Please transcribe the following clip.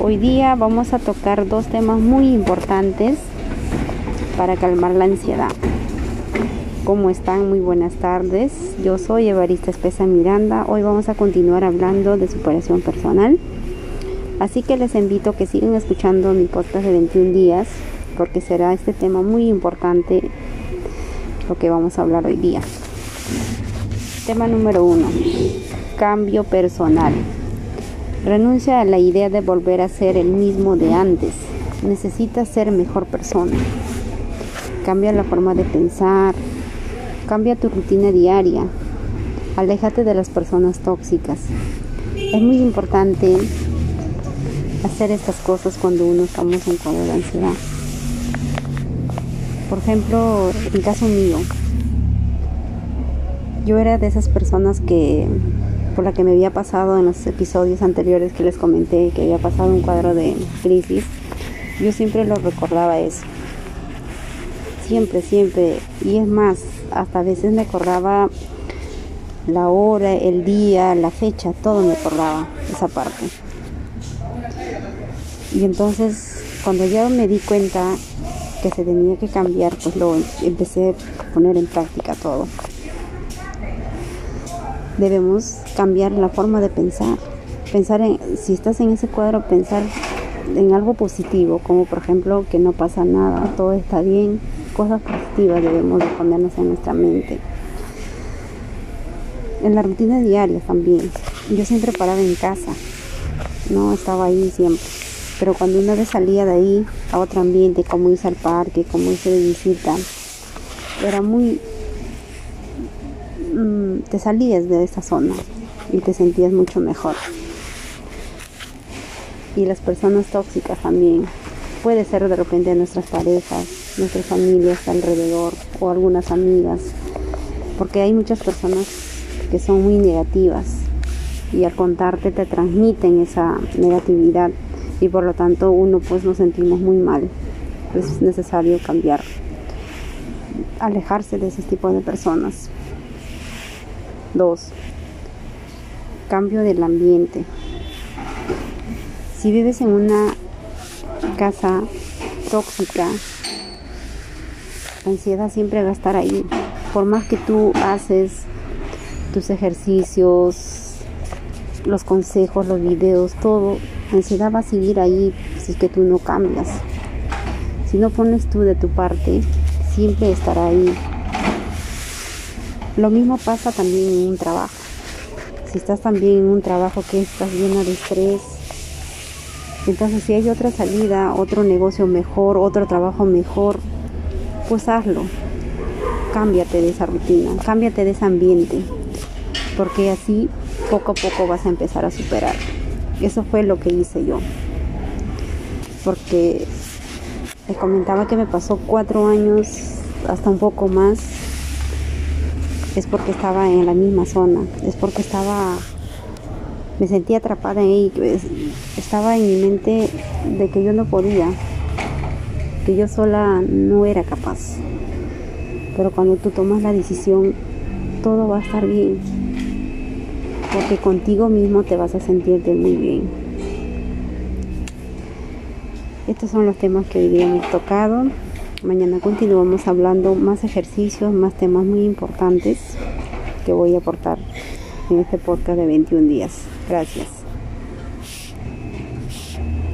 Hoy día vamos a tocar dos temas muy importantes para calmar la ansiedad. ¿Cómo están? Muy buenas tardes. Yo soy Evarista Espesa Miranda. Hoy vamos a continuar hablando de superación personal. Así que les invito a que sigan escuchando mi podcast de 21 días porque será este tema muy importante lo que vamos a hablar hoy día. Tema número uno, cambio personal. Renuncia a la idea de volver a ser el mismo de antes. Necesitas ser mejor persona. Cambia la forma de pensar. Cambia tu rutina diaria. Aléjate de las personas tóxicas. Es muy importante hacer estas cosas cuando uno estamos en cuadro de ansiedad. Por ejemplo, en caso mío, yo era de esas personas que por la que me había pasado en los episodios anteriores que les comenté que había pasado un cuadro de crisis, yo siempre lo recordaba eso. Siempre, siempre. Y es más, hasta a veces me acordaba la hora, el día, la fecha, todo me acordaba esa parte. Y entonces, cuando ya me di cuenta que se tenía que cambiar, pues lo empecé a poner en práctica todo debemos cambiar la forma de pensar. Pensar en, si estás en ese cuadro, pensar en algo positivo, como por ejemplo que no pasa nada, todo está bien, cosas positivas debemos de ponernos en nuestra mente. En la rutina diaria también. Yo siempre paraba en casa, no estaba ahí siempre. Pero cuando una vez salía de ahí a otro ambiente, como irse al parque, como irse de visita, era muy te salías de esa zona y te sentías mucho mejor. Y las personas tóxicas también. Puede ser de repente nuestras parejas, nuestras familias alrededor o algunas amigas. Porque hay muchas personas que son muy negativas y al contarte te transmiten esa negatividad y por lo tanto uno pues nos sentimos muy mal. Es necesario cambiar, alejarse de ese tipo de personas. 2. Cambio del ambiente. Si vives en una casa tóxica, la ansiedad siempre va a estar ahí. Por más que tú haces tus ejercicios, los consejos, los videos, todo, la ansiedad va a seguir ahí si es que tú no cambias. Si no pones tú de tu parte, siempre estará ahí lo mismo pasa también en un trabajo. Si estás también en un trabajo que estás lleno de estrés, entonces si hay otra salida, otro negocio mejor, otro trabajo mejor, pues hazlo. Cámbiate de esa rutina, cámbiate de ese ambiente, porque así poco a poco vas a empezar a superar. Eso fue lo que hice yo. Porque les comentaba que me pasó cuatro años, hasta un poco más, es porque estaba en la misma zona, es porque estaba, me sentía atrapada en ahí, estaba en mi mente de que yo no podía, que yo sola no era capaz. Pero cuando tú tomas la decisión, todo va a estar bien, porque contigo mismo te vas a sentirte muy bien. Estos son los temas que hoy día hemos tocado. Mañana continuamos hablando más ejercicios, más temas muy importantes que voy a aportar en este podcast de 21 días. Gracias.